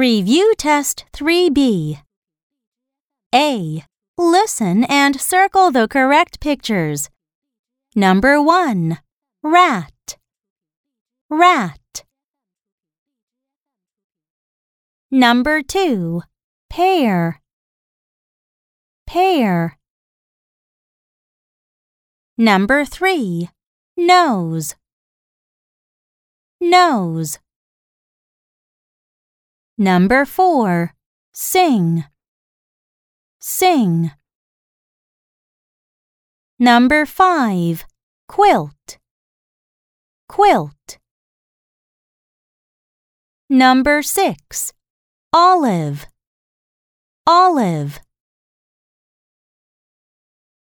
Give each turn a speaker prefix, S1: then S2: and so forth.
S1: Review Test 3B. A. Listen and circle the correct pictures. Number 1. Rat. Rat. Number 2. Pear. Pear. Number 3. Nose. Nose. Number 4. Sing. Sing. Number 5. Quilt. Quilt. Number 6. Olive. Olive.